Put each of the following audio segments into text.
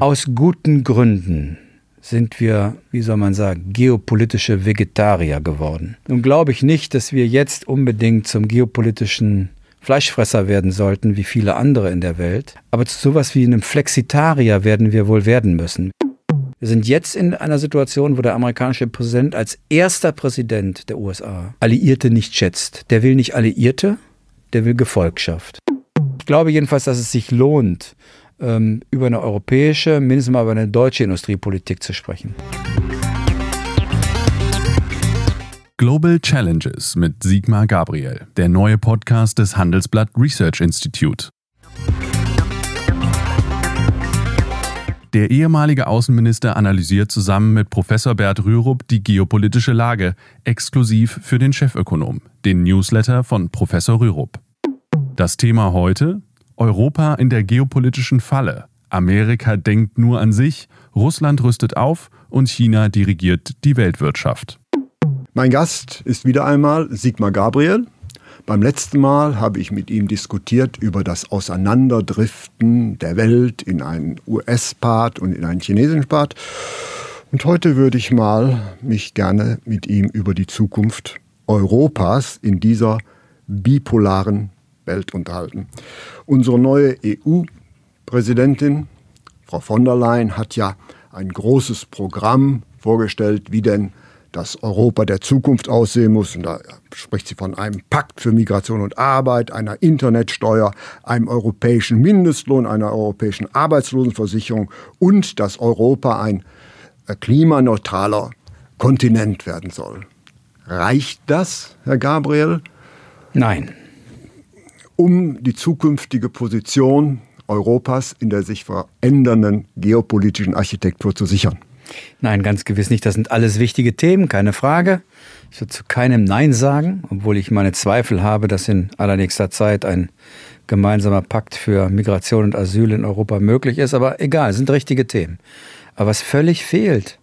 Aus guten Gründen sind wir, wie soll man sagen, geopolitische Vegetarier geworden. Nun glaube ich nicht, dass wir jetzt unbedingt zum geopolitischen Fleischfresser werden sollten, wie viele andere in der Welt. Aber zu sowas wie einem Flexitarier werden wir wohl werden müssen. Wir sind jetzt in einer Situation, wo der amerikanische Präsident als erster Präsident der USA Alliierte nicht schätzt. Der will nicht Alliierte, der will Gefolgschaft. Ich glaube jedenfalls, dass es sich lohnt, ähm, über eine europäische, mindestens mal über eine deutsche Industriepolitik zu sprechen. Global Challenges mit Sigmar Gabriel, der neue Podcast des Handelsblatt Research Institute. Der ehemalige Außenminister analysiert zusammen mit Professor Bert Rürup die geopolitische Lage, exklusiv für den Chefökonom, den Newsletter von Professor Rürup. Das Thema heute: Europa in der geopolitischen Falle. Amerika denkt nur an sich, Russland rüstet auf und China dirigiert die Weltwirtschaft. Mein Gast ist wieder einmal Sigmar Gabriel, beim letzten Mal habe ich mit ihm diskutiert über das Auseinanderdriften der Welt in einen US-Part und in einen chinesischen Part. Und heute würde ich mal mich gerne mit ihm über die Zukunft Europas in dieser bipolaren Welt unterhalten. Unsere neue EU-Präsidentin, Frau von der Leyen, hat ja ein großes Programm vorgestellt, wie denn das Europa der Zukunft aussehen muss. Und da spricht sie von einem Pakt für Migration und Arbeit, einer Internetsteuer, einem europäischen Mindestlohn, einer europäischen Arbeitslosenversicherung und dass Europa ein äh, klimaneutraler Kontinent werden soll. Reicht das, Herr Gabriel? Nein. Um die zukünftige Position Europas in der sich verändernden geopolitischen Architektur zu sichern. Nein, ganz gewiss nicht. Das sind alles wichtige Themen, keine Frage. Ich würde zu keinem Nein sagen, obwohl ich meine Zweifel habe, dass in allernächster Zeit ein gemeinsamer Pakt für Migration und Asyl in Europa möglich ist. Aber egal, sind richtige Themen. Aber was völlig fehlt,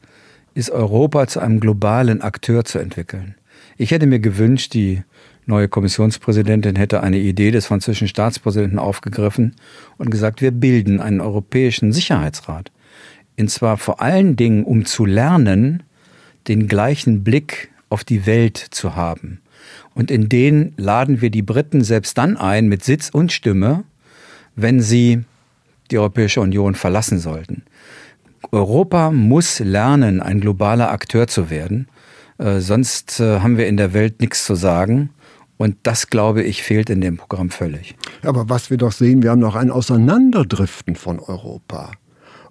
ist Europa zu einem globalen Akteur zu entwickeln. Ich hätte mir gewünscht, die neue Kommissionspräsidentin hätte eine Idee des französischen Staatspräsidenten aufgegriffen und gesagt, wir bilden einen europäischen Sicherheitsrat. Und zwar vor allen Dingen, um zu lernen, den gleichen Blick auf die Welt zu haben. Und in den laden wir die Briten selbst dann ein mit Sitz und Stimme, wenn sie die Europäische Union verlassen sollten. Europa muss lernen, ein globaler Akteur zu werden. Äh, sonst äh, haben wir in der Welt nichts zu sagen. Und das, glaube ich, fehlt in dem Programm völlig. Aber was wir doch sehen, wir haben noch ein Auseinanderdriften von Europa.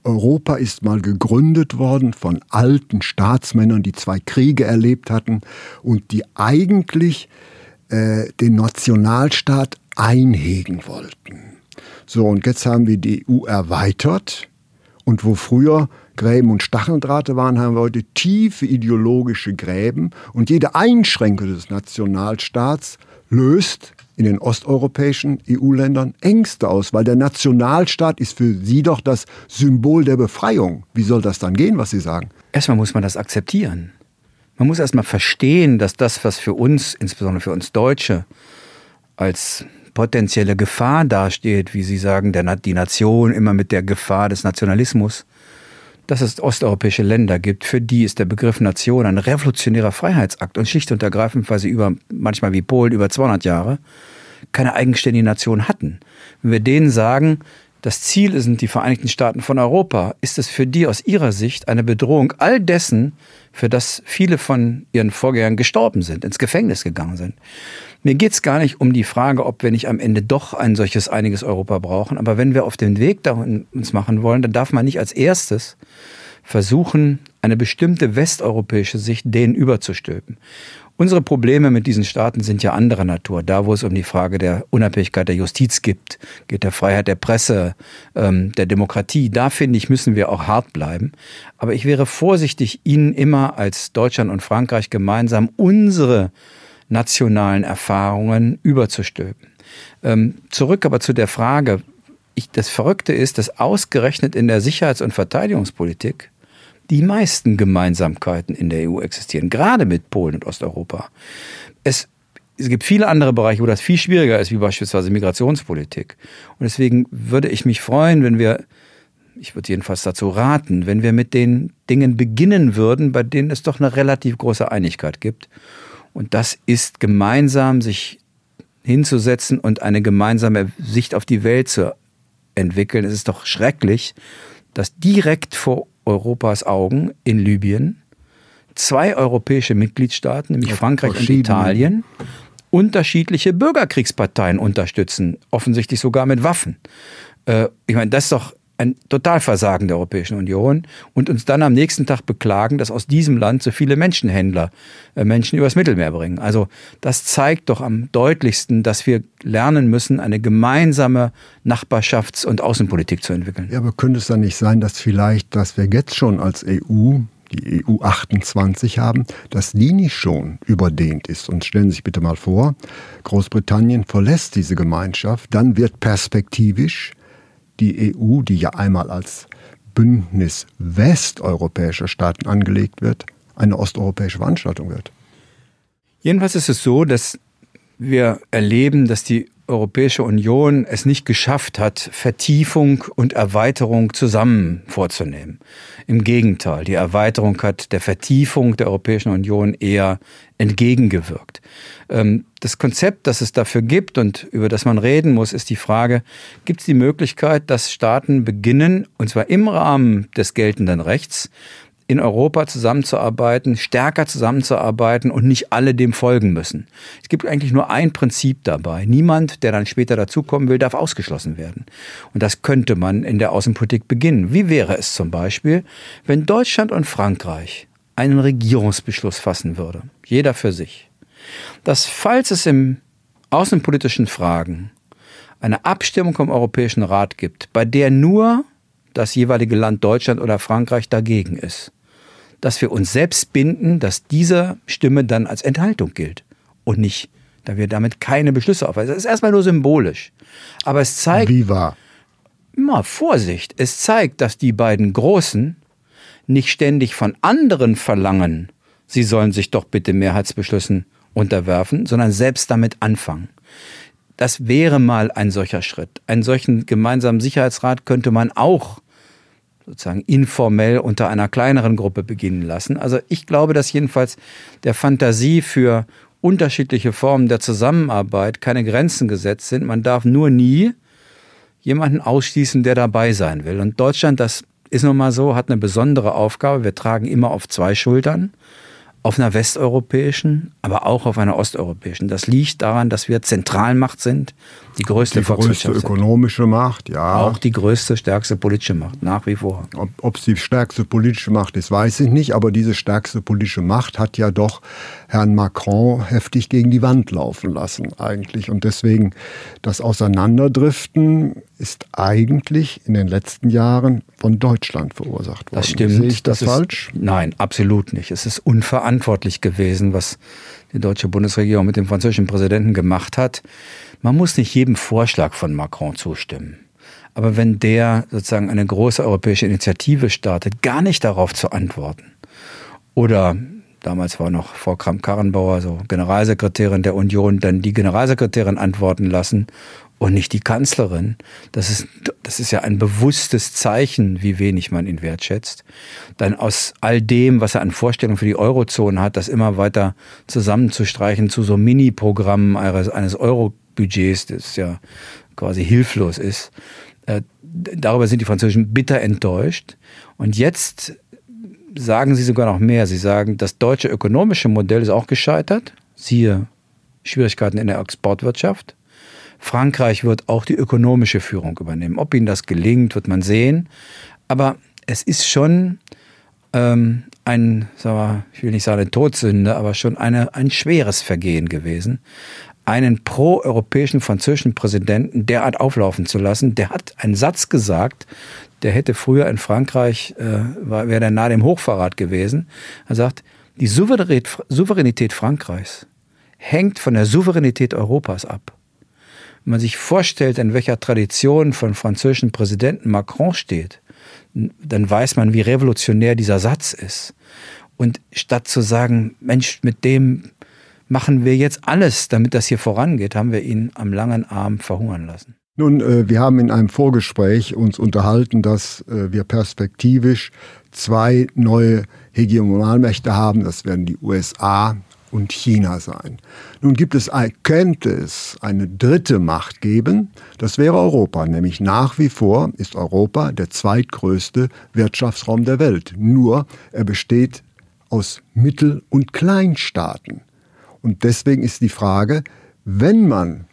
Europa ist mal gegründet worden von alten Staatsmännern, die zwei Kriege erlebt hatten und die eigentlich äh, den Nationalstaat einhegen wollten. So, und jetzt haben wir die EU erweitert und wo früher Gräben und Stacheldrahte waren, haben wir heute tiefe ideologische Gräben und jede Einschränkung des Nationalstaats löst in den osteuropäischen EU-Ländern Ängste aus, weil der Nationalstaat ist für sie doch das Symbol der Befreiung. Wie soll das dann gehen, was Sie sagen? Erstmal muss man das akzeptieren. Man muss erstmal verstehen, dass das, was für uns, insbesondere für uns Deutsche, als potenzielle Gefahr dasteht, wie Sie sagen, der, die Nation immer mit der Gefahr des Nationalismus, dass es osteuropäische Länder gibt, für die ist der Begriff Nation ein revolutionärer Freiheitsakt und schlicht und ergreifend, weil sie über, manchmal wie Polen, über 200 Jahre keine eigenständige Nation hatten. Wenn wir denen sagen, das Ziel sind die Vereinigten Staaten von Europa, ist es für die aus ihrer Sicht eine Bedrohung all dessen, für das viele von ihren Vorgängern gestorben sind, ins Gefängnis gegangen sind. Mir geht es gar nicht um die Frage, ob wir nicht am Ende doch ein solches einiges Europa brauchen. Aber wenn wir auf den Weg dahin uns machen wollen, dann darf man nicht als erstes versuchen, eine bestimmte westeuropäische Sicht denen überzustülpen. Unsere Probleme mit diesen Staaten sind ja anderer Natur. Da, wo es um die Frage der Unabhängigkeit der Justiz geht, geht der Freiheit der Presse, ähm, der Demokratie, da finde ich, müssen wir auch hart bleiben. Aber ich wäre vorsichtig, Ihnen immer als Deutschland und Frankreich gemeinsam unsere nationalen Erfahrungen überzustülpen. Ähm, zurück aber zu der Frage, ich, das Verrückte ist, dass ausgerechnet in der Sicherheits- und Verteidigungspolitik die meisten Gemeinsamkeiten in der EU existieren, gerade mit Polen und Osteuropa. Es, es gibt viele andere Bereiche, wo das viel schwieriger ist, wie beispielsweise Migrationspolitik. Und deswegen würde ich mich freuen, wenn wir ich würde jedenfalls dazu raten, wenn wir mit den Dingen beginnen würden, bei denen es doch eine relativ große Einigkeit gibt. Und das ist gemeinsam sich hinzusetzen und eine gemeinsame Sicht auf die Welt zu entwickeln. Es ist doch schrecklich, dass direkt vor Europas Augen in Libyen zwei europäische Mitgliedstaaten, nämlich Frankreich und Italien, unterschiedliche Bürgerkriegsparteien unterstützen, offensichtlich sogar mit Waffen. Äh, ich meine, das ist doch ein Totalversagen der Europäischen Union und uns dann am nächsten Tag beklagen, dass aus diesem Land so viele Menschenhändler äh, Menschen übers Mittelmeer bringen. Also das zeigt doch am deutlichsten, dass wir lernen müssen, eine gemeinsame Nachbarschafts- und Außenpolitik zu entwickeln. Ja, aber könnte es dann nicht sein, dass vielleicht, dass wir jetzt schon als EU die EU 28 haben, dass die nicht schon überdehnt ist. Und stellen Sie sich bitte mal vor, Großbritannien verlässt diese Gemeinschaft, dann wird perspektivisch die EU, die ja einmal als Bündnis westeuropäischer Staaten angelegt wird, eine osteuropäische Veranstaltung wird. Jedenfalls ist es so, dass wir erleben, dass die Europäische Union es nicht geschafft hat, Vertiefung und Erweiterung zusammen vorzunehmen. Im Gegenteil, die Erweiterung hat der Vertiefung der Europäischen Union eher entgegengewirkt. Ähm, das Konzept, das es dafür gibt und über das man reden muss, ist die Frage, gibt es die Möglichkeit, dass Staaten beginnen, und zwar im Rahmen des geltenden Rechts, in Europa zusammenzuarbeiten, stärker zusammenzuarbeiten und nicht alle dem folgen müssen. Es gibt eigentlich nur ein Prinzip dabei. Niemand, der dann später dazukommen will, darf ausgeschlossen werden. Und das könnte man in der Außenpolitik beginnen. Wie wäre es zum Beispiel, wenn Deutschland und Frankreich einen Regierungsbeschluss fassen würde, jeder für sich, dass falls es im außenpolitischen Fragen eine Abstimmung im Europäischen Rat gibt, bei der nur das jeweilige Land Deutschland oder Frankreich dagegen ist, dass wir uns selbst binden, dass diese Stimme dann als Enthaltung gilt und nicht, da wir damit keine Beschlüsse aufweisen. Das ist erstmal nur symbolisch. Aber es zeigt. Wie war? Immer Vorsicht. Es zeigt, dass die beiden Großen nicht ständig von anderen verlangen, sie sollen sich doch bitte Mehrheitsbeschlüssen unterwerfen, sondern selbst damit anfangen. Das wäre mal ein solcher Schritt. Einen solchen gemeinsamen Sicherheitsrat könnte man auch sozusagen informell unter einer kleineren Gruppe beginnen lassen. Also ich glaube, dass jedenfalls der Fantasie für unterschiedliche Formen der Zusammenarbeit keine Grenzen gesetzt sind. Man darf nur nie jemanden ausschließen, der dabei sein will. Und Deutschland, das ist nun mal so, hat eine besondere Aufgabe. Wir tragen immer auf zwei Schultern auf einer westeuropäischen, aber auch auf einer osteuropäischen. Das liegt daran, dass wir Zentralmacht sind, die größte die größte ökonomische Macht, ja. Auch die größte, stärkste politische Macht, nach wie vor. Ob es die stärkste politische Macht ist, weiß ich nicht, aber diese stärkste politische Macht hat ja doch Herrn Macron heftig gegen die Wand laufen lassen, eigentlich. Und deswegen das Auseinanderdriften ist eigentlich in den letzten Jahren von Deutschland verursacht worden. Das stimmt. Sehe ich das, das falsch? Ist, nein, absolut nicht. Es ist unverantwortlich gewesen, was die deutsche Bundesregierung mit dem französischen Präsidenten gemacht hat. Man muss nicht jedem Vorschlag von Macron zustimmen. Aber wenn der sozusagen eine große europäische Initiative startet, gar nicht darauf zu antworten. Oder damals war noch Frau Kramp-Karrenbauer, so Generalsekretärin der Union, dann die Generalsekretärin antworten lassen und nicht die Kanzlerin. Das ist, das ist ja ein bewusstes Zeichen, wie wenig man ihn wertschätzt. Dann aus all dem, was er an Vorstellungen für die Eurozone hat, das immer weiter zusammenzustreichen zu so Mini-Programmen eines Euro Budgets, das ja quasi hilflos ist. Äh, darüber sind die Französischen bitter enttäuscht. Und jetzt sagen sie sogar noch mehr. Sie sagen, das deutsche ökonomische Modell ist auch gescheitert. Siehe Schwierigkeiten in der Exportwirtschaft. Frankreich wird auch die ökonomische Führung übernehmen. Ob ihnen das gelingt, wird man sehen. Aber es ist schon ähm, ein, sagen wir, ich will nicht sagen eine Todsünde, aber schon eine, ein schweres Vergehen gewesen, einen pro-europäischen französischen Präsidenten derart auflaufen zu lassen. Der hat einen Satz gesagt, der hätte früher in Frankreich, äh, wäre der nahe dem Hochverrat gewesen. Er sagt, die Souveränität, Frankreichs hängt von der Souveränität Europas ab. Wenn man sich vorstellt, in welcher Tradition von französischen Präsidenten Macron steht, dann weiß man, wie revolutionär dieser Satz ist. Und statt zu sagen, Mensch, mit dem machen wir jetzt alles, damit das hier vorangeht, haben wir ihn am langen Arm verhungern lassen. Nun, äh, wir haben in einem Vorgespräch uns unterhalten, dass äh, wir perspektivisch zwei neue Hegemonalmächte haben. Das werden die USA und China sein. Nun gibt es, könnte es eine dritte Macht geben, das wäre Europa, nämlich nach wie vor ist Europa der zweitgrößte Wirtschaftsraum der Welt. Nur er besteht aus Mittel- und Kleinstaaten. Und deswegen ist die Frage, wenn man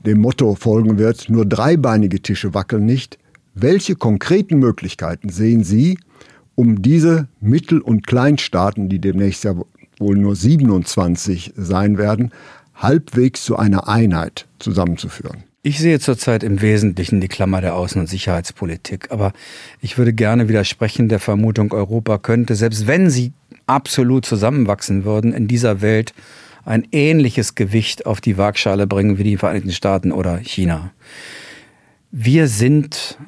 dem Motto folgen wird, nur dreibeinige Tische wackeln nicht, welche konkreten Möglichkeiten sehen Sie, um diese Mittel- und Kleinstaaten, die demnächst ja wohl nur 27 sein werden, halbwegs zu einer Einheit zusammenzuführen? Ich sehe zurzeit im Wesentlichen die Klammer der Außen- und Sicherheitspolitik. Aber ich würde gerne widersprechen der Vermutung, Europa könnte, selbst wenn sie absolut zusammenwachsen würden, in dieser Welt ein ähnliches Gewicht auf die Waagschale bringen wie die Vereinigten Staaten oder China. Wir sind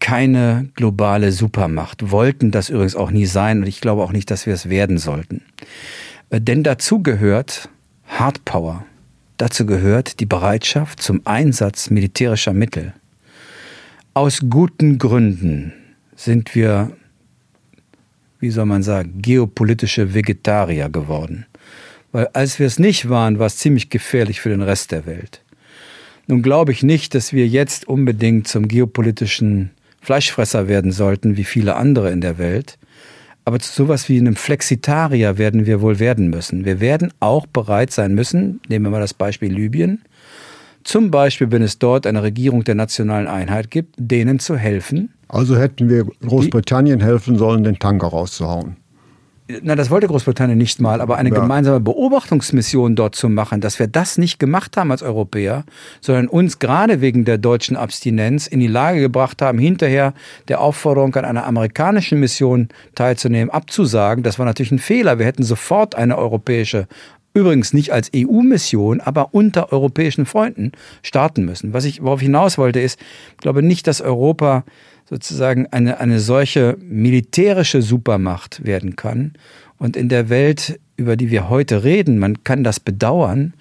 keine globale Supermacht, wollten das übrigens auch nie sein und ich glaube auch nicht, dass wir es werden sollten. Äh, denn dazu gehört Hardpower. Dazu gehört die Bereitschaft zum Einsatz militärischer Mittel. Aus guten Gründen sind wir, wie soll man sagen, geopolitische Vegetarier geworden. Weil als wir es nicht waren, war es ziemlich gefährlich für den Rest der Welt. Nun glaube ich nicht, dass wir jetzt unbedingt zum geopolitischen Fleischfresser werden sollten, wie viele andere in der Welt. Aber zu sowas wie einem Flexitarier werden wir wohl werden müssen. Wir werden auch bereit sein müssen, nehmen wir mal das Beispiel Libyen, zum Beispiel, wenn es dort eine Regierung der nationalen Einheit gibt, denen zu helfen. Also hätten wir Großbritannien helfen sollen, den Tanker rauszuhauen na, das wollte Großbritannien nicht mal, aber eine ja. gemeinsame Beobachtungsmission dort zu machen, dass wir das nicht gemacht haben als Europäer, sondern uns gerade wegen der deutschen Abstinenz in die Lage gebracht haben, hinterher der Aufforderung an einer amerikanischen Mission teilzunehmen, abzusagen. Das war natürlich ein Fehler. Wir hätten sofort eine europäische übrigens nicht als EU-Mission, aber unter europäischen Freunden starten müssen. Was ich worauf hinaus wollte, ist, ich glaube nicht, dass Europa sozusagen eine, eine solche militärische Supermacht werden kann. Und in der Welt, über die wir heute reden, man kann das bedauern,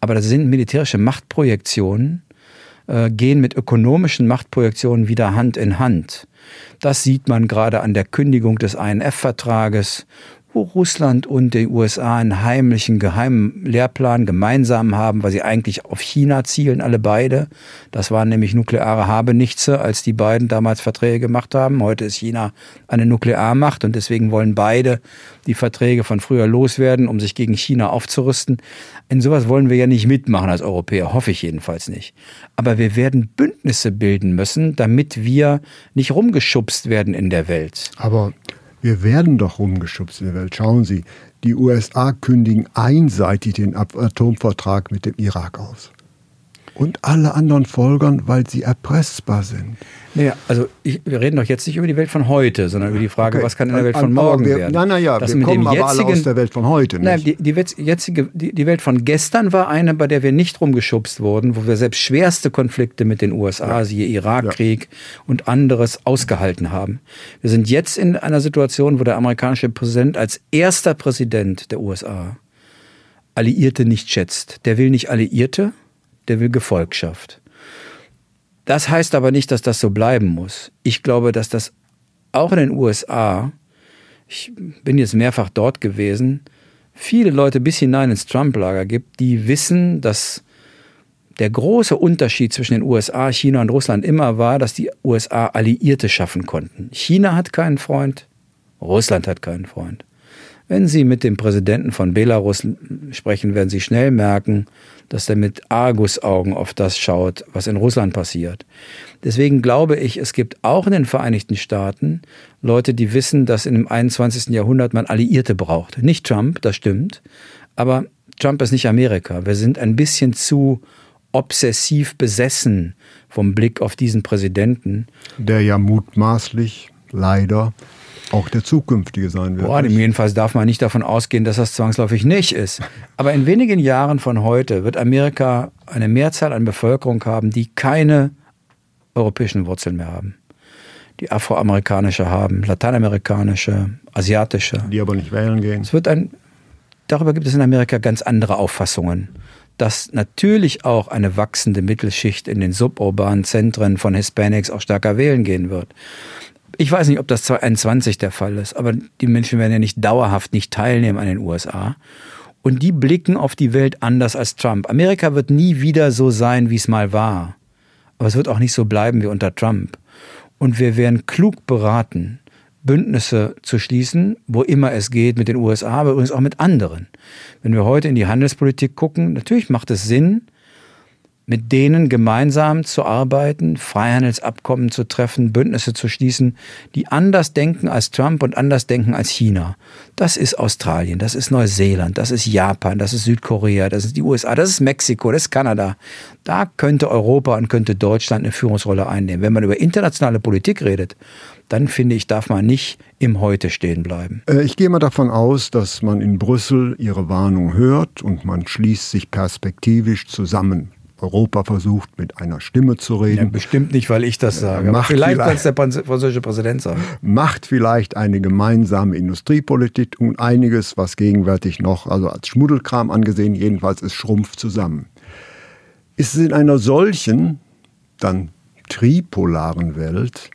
aber das sind militärische Machtprojektionen, äh, gehen mit ökonomischen Machtprojektionen wieder Hand in Hand. Das sieht man gerade an der Kündigung des INF-Vertrages, wo Russland und die USA einen heimlichen geheimen Lehrplan gemeinsam haben, weil sie eigentlich auf China zielen, alle beide. Das waren nämlich nukleare Habenichtse, als die beiden damals Verträge gemacht haben. Heute ist China eine Nuklearmacht und deswegen wollen beide die Verträge von früher loswerden, um sich gegen China aufzurüsten. In sowas wollen wir ja nicht mitmachen als Europäer, hoffe ich jedenfalls nicht. Aber wir werden Bündnisse bilden müssen, damit wir nicht rumgeschubst werden in der Welt. Aber wir werden doch rumgeschubst in der Welt. Schauen Sie, die USA kündigen einseitig den Atomvertrag mit dem Irak aus und alle anderen folgern, weil sie erpressbar sind. Naja, also ich, wir reden doch jetzt nicht über die Welt von heute, sondern über die Frage, okay. was kann in der Welt von morgen wir, werden. Nein, nein, ja, wir kommen aber jetzigen, alle aus der Welt von heute. Nicht? Nein, die, die, jetzige, die, die, Welt von gestern war eine, bei der wir nicht rumgeschubst wurden, wo wir selbst schwerste Konflikte mit den USA, ja. siehe Irakkrieg ja. und anderes, ausgehalten haben. Wir sind jetzt in einer Situation, wo der amerikanische Präsident als erster Präsident der USA Alliierte nicht schätzt. Der will nicht Alliierte, der will Gefolgschaft. Das heißt aber nicht, dass das so bleiben muss. Ich glaube, dass das auch in den USA, ich bin jetzt mehrfach dort gewesen, viele Leute bis hinein ins Trump-Lager gibt, die wissen, dass der große Unterschied zwischen den USA, China und Russland immer war, dass die USA Alliierte schaffen konnten. China hat keinen Freund, Russland hat keinen Freund. Wenn Sie mit dem Präsidenten von Belarus sprechen, werden Sie schnell merken, dass er mit Argusaugen auf das schaut, was in Russland passiert. Deswegen glaube ich, es gibt auch in den Vereinigten Staaten Leute, die wissen, dass dem 21. Jahrhundert man Alliierte braucht. Nicht Trump, das stimmt, aber Trump ist nicht Amerika. Wir sind ein bisschen zu obsessiv besessen vom Blick auf diesen Präsidenten. Der ja mutmaßlich leider auch der zukünftige sein wird. Boah, jedenfalls darf man nicht davon ausgehen, dass das zwangsläufig nicht ist. Aber in wenigen Jahren von heute wird Amerika eine Mehrzahl an Bevölkerung haben, die keine europäischen Wurzeln mehr haben. Die afroamerikanische haben, lateinamerikanische, asiatische. Die aber nicht wählen gehen. Es wird ein, darüber gibt es in Amerika ganz andere Auffassungen dass natürlich auch eine wachsende Mittelschicht in den suburbanen Zentren von Hispanics auch stärker wählen gehen wird. Ich weiß nicht, ob das 2021 der Fall ist, aber die Menschen werden ja nicht dauerhaft nicht teilnehmen an den USA. Und die blicken auf die Welt anders als Trump. Amerika wird nie wieder so sein, wie es mal war. Aber es wird auch nicht so bleiben wie unter Trump. Und wir werden klug beraten, Bündnisse zu schließen, wo immer es geht, mit den USA, aber übrigens auch mit anderen. Wenn wir heute in die Handelspolitik gucken, natürlich macht es Sinn, mit denen gemeinsam zu arbeiten, Freihandelsabkommen zu treffen, Bündnisse zu schließen, die anders denken als Trump und anders denken als China. Das ist Australien, das ist Neuseeland, das ist Japan, das ist Südkorea, das ist die USA, das ist Mexiko, das ist Kanada. Da könnte Europa und könnte Deutschland eine Führungsrolle einnehmen. Wenn man über internationale Politik redet, dann finde ich, darf man nicht im Heute stehen bleiben. Äh, ich gehe mal davon aus, dass man in Brüssel Ihre Warnung hört und man schließt sich perspektivisch zusammen. Europa versucht, mit einer Stimme zu reden. Ja, bestimmt nicht, weil ich das sage. Macht vielleicht kann es der französische Präsident sagen. Macht vielleicht eine gemeinsame Industriepolitik und einiges, was gegenwärtig noch, also als Schmuddelkram angesehen, jedenfalls es schrumpft zusammen. Ist es in einer solchen, dann tripolaren Welt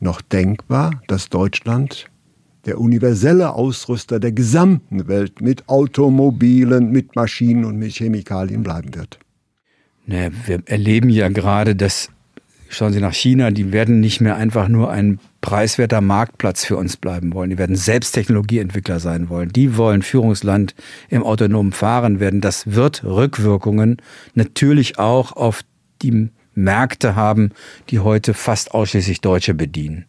noch denkbar, dass Deutschland der universelle Ausrüster der gesamten Welt mit Automobilen, mit Maschinen und mit Chemikalien bleiben wird? Naja, wir erleben ja gerade, dass, schauen Sie nach China, die werden nicht mehr einfach nur ein preiswerter Marktplatz für uns bleiben wollen. Die werden selbst Technologieentwickler sein wollen. Die wollen Führungsland im autonomen Fahren werden. Das wird Rückwirkungen natürlich auch auf die Märkte haben, die heute fast ausschließlich Deutsche bedienen.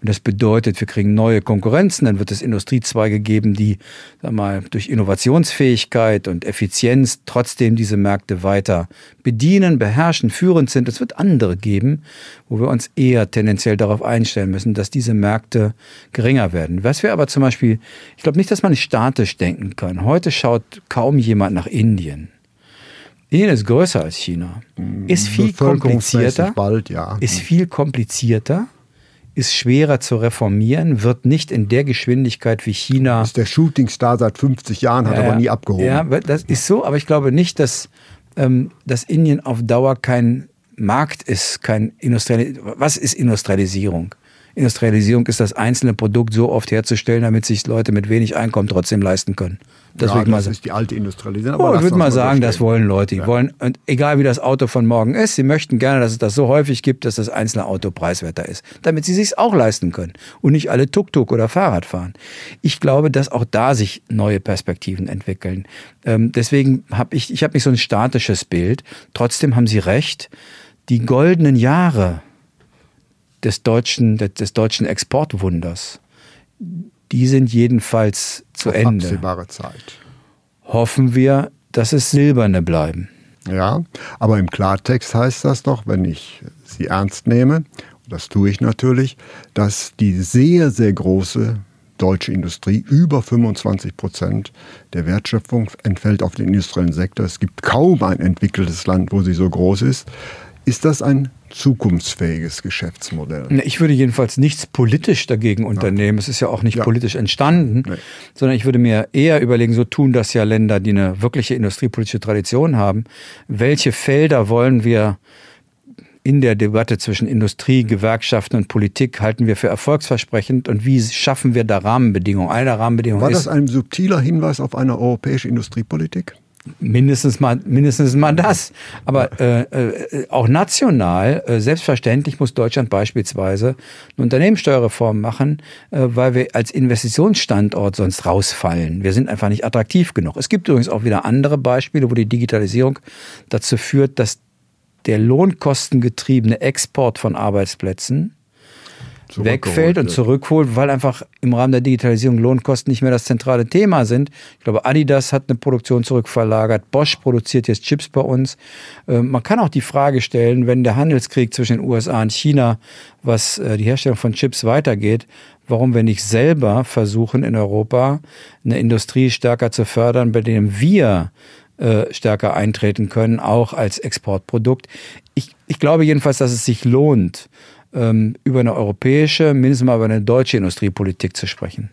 Und das bedeutet, wir kriegen neue Konkurrenzen, dann wird es Industriezweige geben, die sag mal, durch Innovationsfähigkeit und Effizienz trotzdem diese Märkte weiter bedienen, beherrschen, führend sind. Es wird andere geben, wo wir uns eher tendenziell darauf einstellen müssen, dass diese Märkte geringer werden. Was wir aber zum Beispiel, ich glaube nicht, dass man statisch denken kann. Heute schaut kaum jemand nach Indien. Indien ist größer als China, mm, ist viel komplizierter, bald, ja. ist viel komplizierter, ist schwerer zu reformieren, wird nicht in der Geschwindigkeit wie China. Das ist der Shootingstar seit 50 Jahren, hat ja, aber nie abgehoben. Ja, das ist so, aber ich glaube nicht, dass, ähm, dass Indien auf Dauer kein Markt ist, kein Industrialisierung. Was ist Industrialisierung? Industrialisierung ist das einzelne Produkt so oft herzustellen, damit sich Leute mit wenig Einkommen trotzdem leisten können. Das, ja, das ist die alte Industrialisierung. oh, ich würde mal sagen, das wollen Leute. Die ja. wollen, und egal wie das Auto von morgen ist, sie möchten gerne, dass es das so häufig gibt, dass das einzelne Auto preiswerter ist, damit sie sich auch leisten können und nicht alle Tuk-Tuk oder Fahrrad fahren. Ich glaube, dass auch da sich neue Perspektiven entwickeln. Ähm, deswegen habe ich, ich habe nicht so ein statisches Bild. Trotzdem haben Sie recht. Die goldenen Jahre des deutschen, des deutschen Exportwunders, die sind jedenfalls zu Auf Ende. Absehbare Zeit. Hoffen wir, dass es silberne bleiben. Ja, aber im Klartext heißt das doch, wenn ich sie ernst nehme, und das tue ich natürlich, dass die sehr, sehr große deutsche Industrie, über 25 Prozent der Wertschöpfung entfällt auf den industriellen Sektor. Es gibt kaum ein entwickeltes Land, wo sie so groß ist. Ist das ein zukunftsfähiges Geschäftsmodell. Ich würde jedenfalls nichts politisch dagegen unternehmen. Es ist ja auch nicht ja. politisch entstanden, nee. sondern ich würde mir eher überlegen, so tun das ja Länder, die eine wirkliche industriepolitische Tradition haben. Welche Felder wollen wir in der Debatte zwischen Industrie, Gewerkschaften und Politik halten wir für erfolgsversprechend und wie schaffen wir da Rahmenbedingungen? Eine Rahmenbedingung War das ein subtiler Hinweis auf eine europäische Industriepolitik? Mindestens mal, mindestens mal das. Aber äh, äh, auch national, äh, selbstverständlich muss Deutschland beispielsweise eine Unternehmenssteuerreform machen, äh, weil wir als Investitionsstandort sonst rausfallen. Wir sind einfach nicht attraktiv genug. Es gibt übrigens auch wieder andere Beispiele, wo die Digitalisierung dazu führt, dass der lohnkostengetriebene Export von Arbeitsplätzen wegfällt und zurückholt, weil einfach im Rahmen der Digitalisierung Lohnkosten nicht mehr das zentrale Thema sind. Ich glaube, Adidas hat eine Produktion zurückverlagert, Bosch produziert jetzt Chips bei uns. Ähm, man kann auch die Frage stellen, wenn der Handelskrieg zwischen den USA und China, was äh, die Herstellung von Chips weitergeht, warum wir nicht selber versuchen in Europa eine Industrie stärker zu fördern, bei dem wir äh, stärker eintreten können, auch als Exportprodukt. Ich, ich glaube jedenfalls, dass es sich lohnt, ähm, über eine europäische, mindestens mal über eine deutsche Industriepolitik zu sprechen.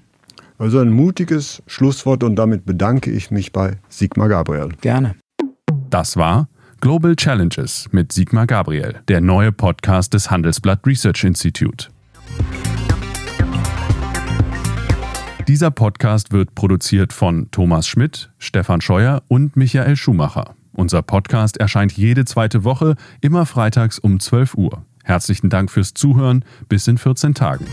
Also ein mutiges Schlusswort und damit bedanke ich mich bei Sigmar Gabriel. Gerne. Das war Global Challenges mit Sigmar Gabriel, der neue Podcast des Handelsblatt Research Institute. Dieser Podcast wird produziert von Thomas Schmidt, Stefan Scheuer und Michael Schumacher. Unser Podcast erscheint jede zweite Woche, immer freitags um 12 Uhr. Herzlichen Dank fürs Zuhören. Bis in 14 Tagen.